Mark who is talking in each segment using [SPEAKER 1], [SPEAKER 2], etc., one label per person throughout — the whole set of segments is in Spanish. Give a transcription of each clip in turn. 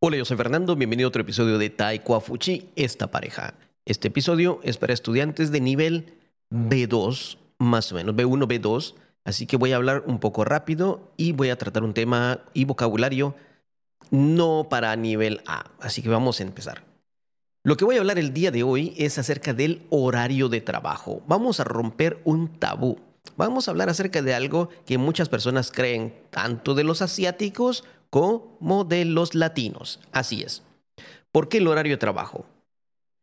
[SPEAKER 1] Hola, yo soy Fernando, bienvenido a otro episodio de Taekwa Fuchi, esta pareja. Este episodio es para estudiantes de nivel B2, más o menos, B1, B2, así que voy a hablar un poco rápido y voy a tratar un tema y vocabulario no para nivel A, así que vamos a empezar. Lo que voy a hablar el día de hoy es acerca del horario de trabajo. Vamos a romper un tabú. Vamos a hablar acerca de algo que muchas personas creen, tanto de los asiáticos como de los latinos. Así es. ¿Por qué el horario de trabajo?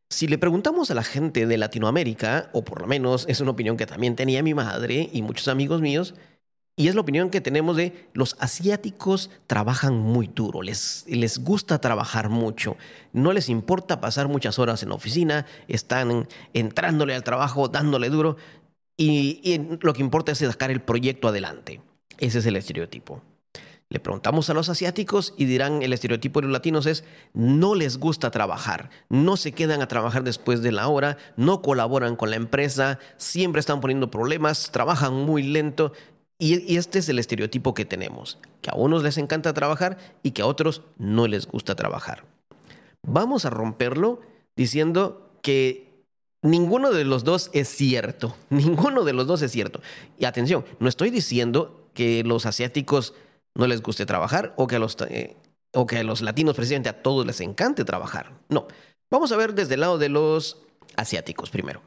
[SPEAKER 1] Si le preguntamos a la gente de Latinoamérica, o por lo menos es una opinión que también tenía mi madre y muchos amigos míos, y es la opinión que tenemos de los asiáticos trabajan muy duro, les, les gusta trabajar mucho, no les importa pasar muchas horas en la oficina, están entrándole al trabajo, dándole duro, y, y lo que importa es sacar el proyecto adelante. Ese es el estereotipo. Le preguntamos a los asiáticos y dirán el estereotipo de los latinos es no les gusta trabajar, no se quedan a trabajar después de la hora, no colaboran con la empresa, siempre están poniendo problemas, trabajan muy lento y, este es el estereotipo que tenemos, que a unos les encanta trabajar y que a otros no les gusta trabajar. Vamos a romperlo diciendo que ninguno de los dos es cierto, ninguno de los dos es cierto. Y atención, no estoy diciendo que los asiáticos no les guste trabajar o que a los, eh, o que a los latinos precisamente a todos les encante trabajar. No, vamos a ver desde el lado de los asiáticos primero.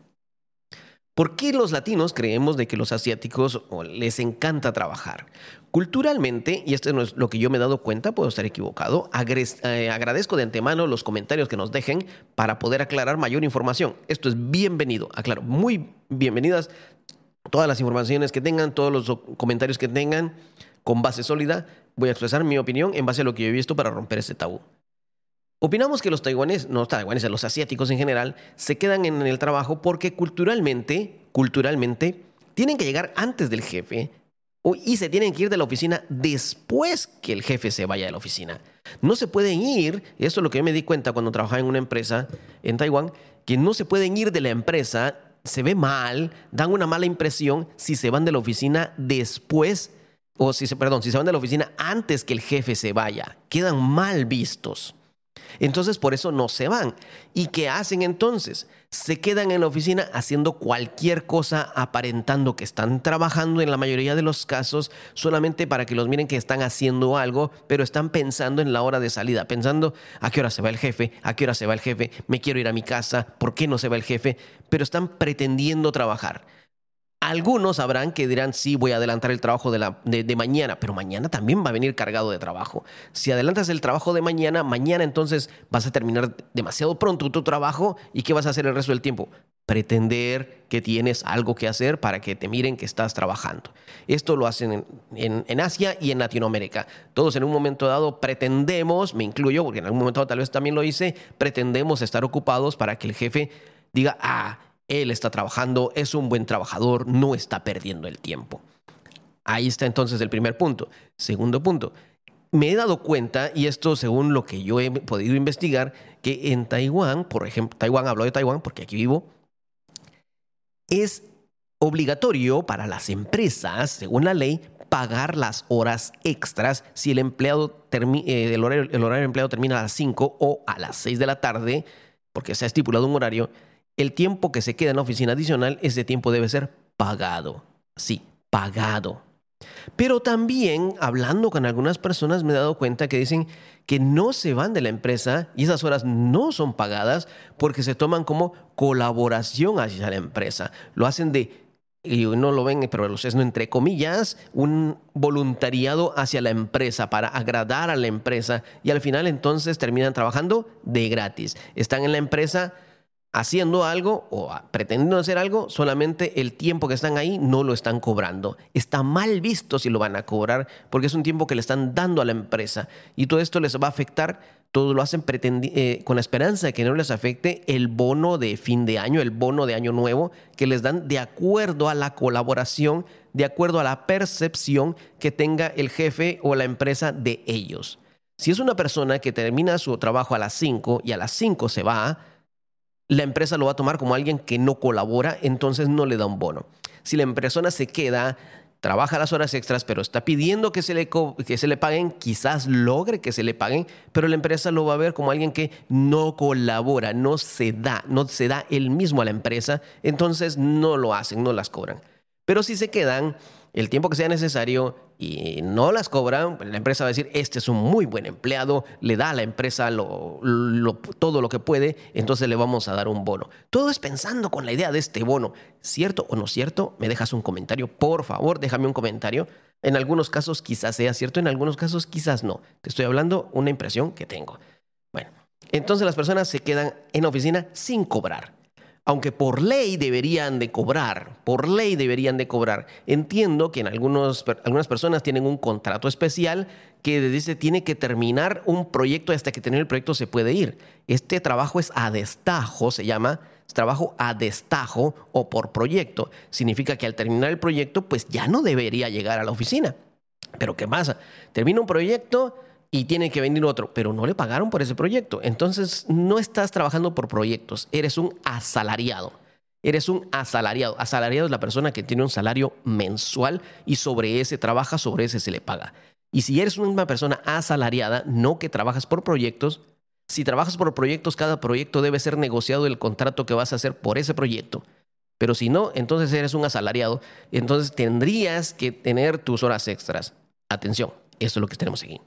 [SPEAKER 1] ¿Por qué los latinos creemos de que los asiáticos les encanta trabajar? Culturalmente, y esto no es lo que yo me he dado cuenta, puedo estar equivocado, eh, agradezco de antemano los comentarios que nos dejen para poder aclarar mayor información. Esto es bienvenido, aclaro, muy bienvenidas todas las informaciones que tengan, todos los comentarios que tengan con base sólida. Voy a expresar mi opinión en base a lo que yo he visto para romper ese tabú. Opinamos que los taiwaneses, no taiwaneses, los asiáticos en general, se quedan en el trabajo porque culturalmente, culturalmente, tienen que llegar antes del jefe y se tienen que ir de la oficina después que el jefe se vaya de la oficina. No se pueden ir, y esto es lo que yo me di cuenta cuando trabajaba en una empresa en Taiwán, que no se pueden ir de la empresa, se ve mal, dan una mala impresión si se van de la oficina después, o si se, perdón, si se van de la oficina antes que el jefe se vaya. Quedan mal vistos. Entonces por eso no se van. ¿Y qué hacen entonces? Se quedan en la oficina haciendo cualquier cosa aparentando que están trabajando en la mayoría de los casos solamente para que los miren que están haciendo algo, pero están pensando en la hora de salida, pensando a qué hora se va el jefe, a qué hora se va el jefe, me quiero ir a mi casa, ¿por qué no se va el jefe? Pero están pretendiendo trabajar. Algunos sabrán que dirán, sí, voy a adelantar el trabajo de, la, de, mañana, pero mañana también va a venir cargado de trabajo. Si adelantas el trabajo de mañana, mañana entonces vas a terminar demasiado pronto tu trabajo y ¿qué vas a hacer el resto del tiempo? Pretender que tienes algo que hacer para que te miren que estás trabajando. Esto lo hacen en, en Asia y en Latinoamérica. Todos en un momento dado pretendemos, me incluyo, porque en algún momento dado tal vez también lo hice, pretendemos estar ocupados para que el jefe diga, ah, él está trabajando, es un buen trabajador, no está perdiendo el tiempo. Ahí está entonces el primer punto. Segundo punto, me he dado cuenta, y esto según lo que yo he podido investigar, que en Taiwán, por ejemplo, Taiwán, hablo de Taiwán porque aquí vivo, es obligatorio para las empresas, según la ley, pagar las horas extras si el empleado eh, el, horario, el horario empleado termina a las 5 o a las 6 de la tarde, porque se ha estipulado un horario, el tiempo que se queda en la oficina adicional, ese tiempo debe ser pagado. Sí, pagado. Pero también, hablando con algunas personas, me he dado cuenta que dicen que no se van de la empresa y esas horas no son pagadas porque se toman como colaboración hacia la empresa. Lo hacen de, y no lo ven, pero es entre comillas, un voluntariado hacia la empresa para agradar a la empresa y al final entonces terminan trabajando de gratis. Están en la empresa haciendo algo o pretendiendo hacer algo, solamente el tiempo que están ahí no lo están cobrando. Está mal visto si lo van a cobrar porque es un tiempo que le están dando a la empresa y todo esto les va a afectar, todo lo hacen eh, con la esperanza de que no les afecte el bono de fin de año, el bono de año nuevo que les dan de acuerdo a la colaboración, de acuerdo a la percepción que tenga el jefe o la empresa de ellos. Si es una persona que termina su trabajo a las 5 y a las 5 se va, la empresa lo va a tomar como alguien que no colabora, entonces no le da un bono. Si la persona se queda trabaja las horas extras, pero está pidiendo que se, le que se le paguen, quizás logre que se le paguen, pero la empresa lo va a ver como alguien que no colabora, no se da, no se da él mismo a la empresa, entonces no lo hacen, no las cobran. Pero si se quedan el tiempo que sea necesario y no las cobran, la empresa va a decir, este es un muy buen empleado, le da a la empresa todo lo que puede, entonces le vamos a dar un bono. Todo es pensando con la idea de este bono. ¿Cierto o no cierto? Me dejas un comentario, por favor, déjame un comentario. En algunos casos quizás sea cierto, en algunos casos quizás no. Te estoy hablando una impresión que tengo. Bueno, entonces las personas se quedan en oficina sin cobrar aunque por ley deberían de cobrar, por ley deberían de cobrar. Entiendo que en algunos, algunas personas tienen un contrato especial que dice tiene que terminar un proyecto hasta que termine el proyecto se puede ir. Este trabajo es a destajo, se llama trabajo a destajo o por proyecto. Significa que al terminar el proyecto, pues ya no debería llegar a la oficina. Pero ¿qué pasa? Termina un proyecto, y tiene que venir otro, pero no le pagaron por ese proyecto. Entonces no estás trabajando por proyectos, eres un asalariado. Eres un asalariado. Asalariado es la persona que tiene un salario mensual y sobre ese trabaja, sobre ese se le paga. Y si eres una persona asalariada, no que trabajas por proyectos, si trabajas por proyectos, cada proyecto debe ser negociado el contrato que vas a hacer por ese proyecto. Pero si no, entonces eres un asalariado. Entonces tendrías que tener tus horas extras. Atención, esto es lo que tenemos aquí.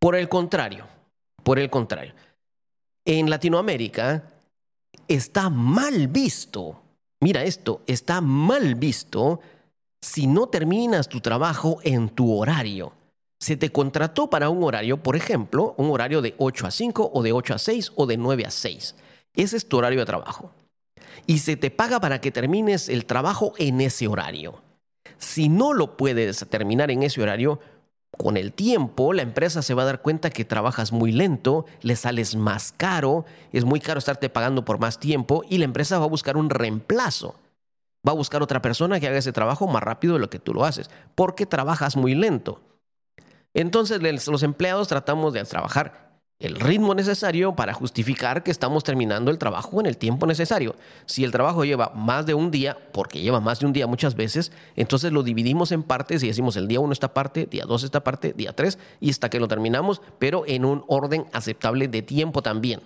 [SPEAKER 1] Por el contrario, por el contrario, en Latinoamérica está mal visto, mira esto, está mal visto si no terminas tu trabajo en tu horario. Se te contrató para un horario, por ejemplo, un horario de 8 a 5 o de 8 a 6 o de 9 a 6. Ese es tu horario de trabajo. Y se te paga para que termines el trabajo en ese horario. Si no lo puedes terminar en ese horario, con el tiempo, la empresa se va a dar cuenta que trabajas muy lento, le sales más caro, es muy caro estarte pagando por más tiempo y la empresa va a buscar un reemplazo. Va a buscar otra persona que haga ese trabajo más rápido de lo que tú lo haces, porque trabajas muy lento. Entonces los empleados tratamos de trabajar el ritmo necesario para justificar que estamos terminando el trabajo en el tiempo necesario. Si el trabajo lleva más de un día, porque lleva más de un día muchas veces, entonces lo dividimos en partes y decimos el día 1 esta parte, día 2 esta parte, día 3 y hasta que lo terminamos, pero en un orden aceptable de tiempo también.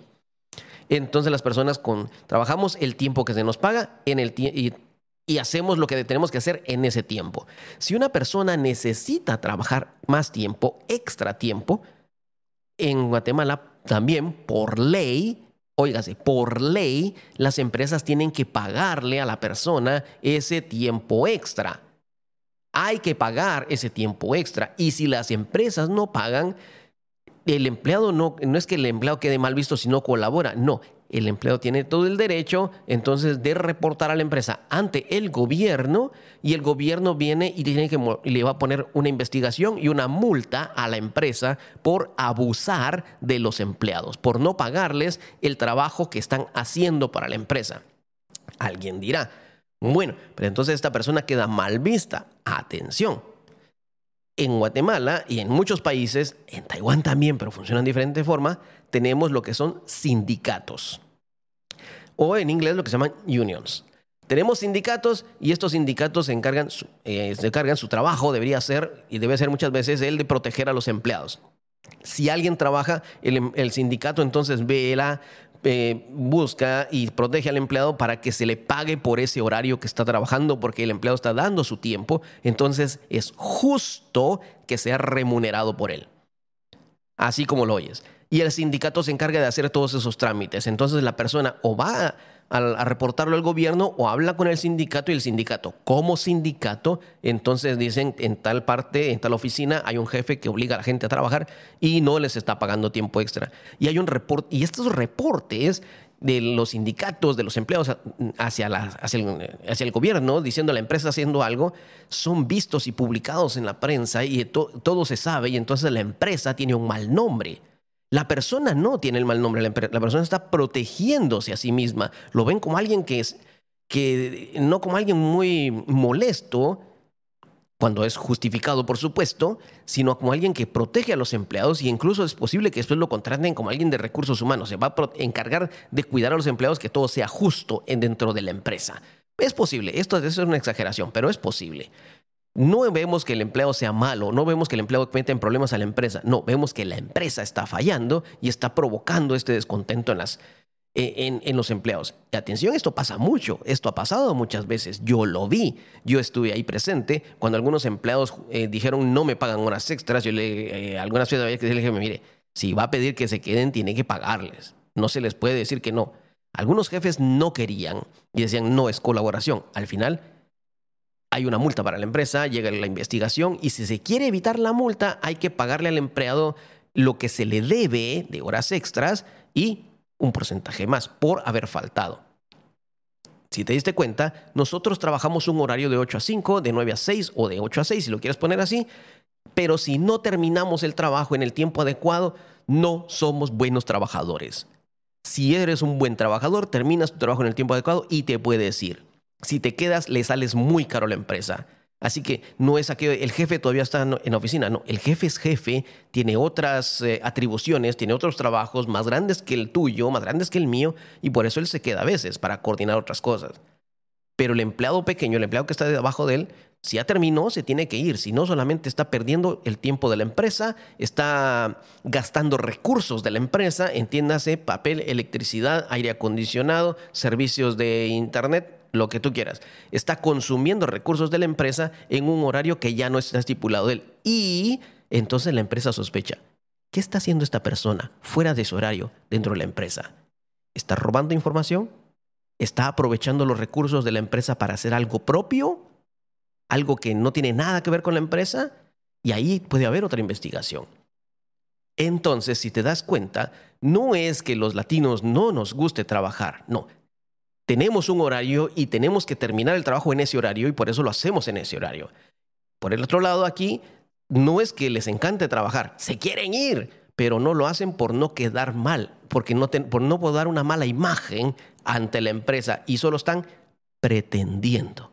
[SPEAKER 1] Entonces las personas con trabajamos el tiempo que se nos paga en el y, y hacemos lo que tenemos que hacer en ese tiempo. Si una persona necesita trabajar más tiempo, extra tiempo, en Guatemala también por ley, óigase, por ley las empresas tienen que pagarle a la persona ese tiempo extra. Hay que pagar ese tiempo extra. Y si las empresas no pagan, el empleado no, no es que el empleado quede mal visto si no colabora, no, el empleado tiene todo el derecho entonces de reportar a la empresa ante el gobierno y el gobierno viene y, tiene que, le va a poner una investigación y una multa a la empresa por abusar de los empleados, por no pagarles el trabajo que están haciendo para la empresa. Alguien dirá, bueno, pero entonces esta persona queda mal vista. Atención. En Guatemala y en muchos países, en Taiwán también, pero funciona de diferente forma, tenemos lo que son sindicatos. O en inglés lo que se llaman unions. Tenemos sindicatos y estos sindicatos se encargan, su, eh, se encargan su trabajo, debería ser y debe ser muchas veces el de proteger a los empleados. Si alguien trabaja, el, sindicato entonces vela, eh, busca y protege al empleado para que se le pague por ese horario que está trabajando, porque el empleado está dando su tiempo, entonces es justo que sea remunerado por él. Así como lo oyes y el sindicato se encarga de hacer todos esos trámites. Entonces la persona o va a, reportarlo al gobierno o habla con el sindicato y el sindicato, como sindicato, entonces dicen en tal parte, en tal oficina hay un jefe que obliga a la gente a trabajar y no les está pagando tiempo extra. Y hay un reporte, y estos reportes de los sindicatos, de los empleados hacia, hacia, el, gobierno, diciendo la empresa haciendo algo, son vistos y publicados en la prensa y todo se sabe y entonces la empresa tiene un mal nombre. La persona no tiene el mal nombre, la, persona está protegiéndose a sí misma. Lo ven como alguien que es, que no como alguien muy molesto, cuando es justificado, por supuesto, sino como alguien que protege a los empleados y incluso es posible que después lo contraten como alguien de recursos humanos. Se va a encargar de cuidar a los empleados que todo sea justo dentro de la empresa. Es posible, esto, es una exageración, pero es posible. No vemos que el empleado sea malo, no vemos que el empleado mete en problemas a la empresa, no, vemos que la empresa está fallando y está provocando este descontento en, las, en, en, los empleados. Y atención, esto pasa mucho, esto ha pasado muchas veces, yo lo vi, yo estuve ahí presente cuando algunos empleados eh, dijeron no me pagan horas extras, yo le, eh, algunas veces le dije, mire, si va a pedir que se queden, tiene que pagarles, no se les puede decir que no. Algunos jefes no querían y decían no es colaboración. Al final hay una multa para la empresa, llega la investigación y si se quiere evitar la multa hay que pagarle al empleado lo que se le debe de horas extras y un porcentaje más por haber faltado. Si te diste cuenta, nosotros trabajamos un horario de 8 a 5, de 9 a 6 o de 8 a 6, si lo quieres poner así, pero si no terminamos el trabajo en el tiempo adecuado, no somos buenos trabajadores. Si eres un buen trabajador, terminas tu trabajo en el tiempo adecuado y te puedes ir. Si te quedas, le sales muy caro a la empresa. Así que no es que el jefe todavía está en la oficina, no, el jefe es jefe, tiene otras eh, atribuciones, tiene otros trabajos más grandes que el tuyo, más grandes que el mío, y por eso él se queda a veces para coordinar otras cosas. Pero el empleado debajo el empleado que está debajo de él, si ya terminó, se tiene que ir. Si no, solamente está perdiendo el tiempo de la empresa, está gastando recursos de la empresa, entiéndase, papel, electricidad, aire acondicionado, servicios de internet, lo que tú quieras. Está consumiendo recursos de la empresa en un horario que ya no está estipulado él. Y entonces la empresa sospecha. ¿Qué está haciendo esta persona fuera de su horario dentro de la empresa? ¿Está robando información? ¿Está aprovechando los recursos de la empresa para hacer algo propio? ¿Algo que no tiene nada que ver con la empresa? Y ahí puede haber otra investigación. Entonces, si te das cuenta, no es que los latinos no nos guste trabajar, no, tenemos un horario y tenemos que terminar el trabajo en ese horario y por eso lo hacemos en ese horario. Por el otro lado, aquí no es que les encante trabajar, se quieren ir, pero no lo hacen por no quedar mal, porque no por no poder dar una mala imagen ante la empresa y solo están pretendiendo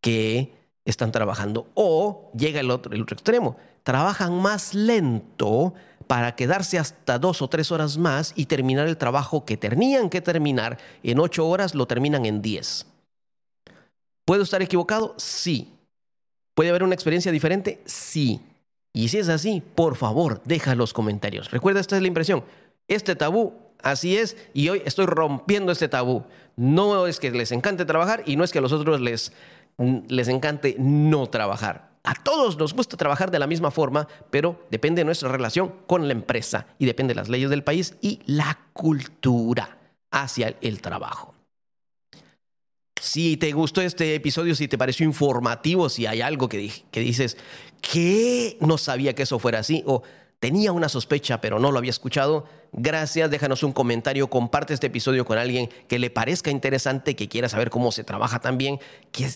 [SPEAKER 1] que están trabajando. O llega el otro, el otro extremo, trabajan más lento para quedarse hasta dos o tres horas más y terminar el trabajo que tenían que terminar en ocho horas, lo terminan en diez. ¿Puedo estar equivocado? Sí. ¿Puede haber una experiencia diferente? Sí. Y si es así, por favor, deja los comentarios. Recuerda, esta es la impresión. Este tabú, así es, y hoy estoy rompiendo este tabú. No es que les encante trabajar y no es que a los otros les, les encante no trabajar. A todos nos gusta trabajar de la misma forma, pero depende de nuestra relación con la empresa y depende de las leyes del país y la cultura hacia el trabajo. Si te gustó este episodio, si te pareció informativo, si hay algo que, que dices, que no sabía que eso fuera así, o tenía una sospecha pero no lo había escuchado, gracias, déjanos un comentario, comparte este episodio con alguien que le parezca interesante, que quiera saber cómo se trabaja también, que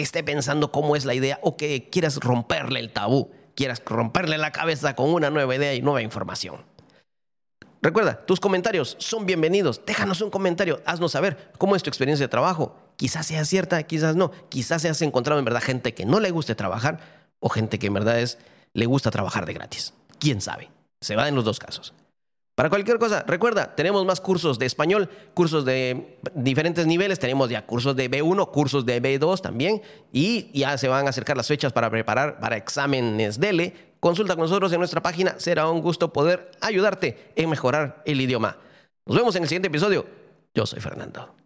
[SPEAKER 1] esté pensando cómo es la idea o que quieras romperle el tabú, quieras romperle la cabeza con una nueva idea y nueva información. Recuerda, tus comentarios son bienvenidos. Déjanos un comentario, haznos saber cómo es tu experiencia de trabajo. Quizás sea cierta, quizás no. Quizás se has encontrado en verdad gente que no le guste trabajar o gente que en verdad es, le gusta trabajar de gratis quién sabe. Se va en los dos casos. Para cualquier cosa, recuerda, tenemos más cursos de español, cursos de diferentes niveles, tenemos ya cursos de B1, cursos de B2 también, y ya se van a acercar las fechas para preparar para exámenes DELE. Consulta con nosotros en nuestra página, será un gusto poder ayudarte en mejorar el idioma. Nos vemos en el siguiente episodio. Yo soy Fernando.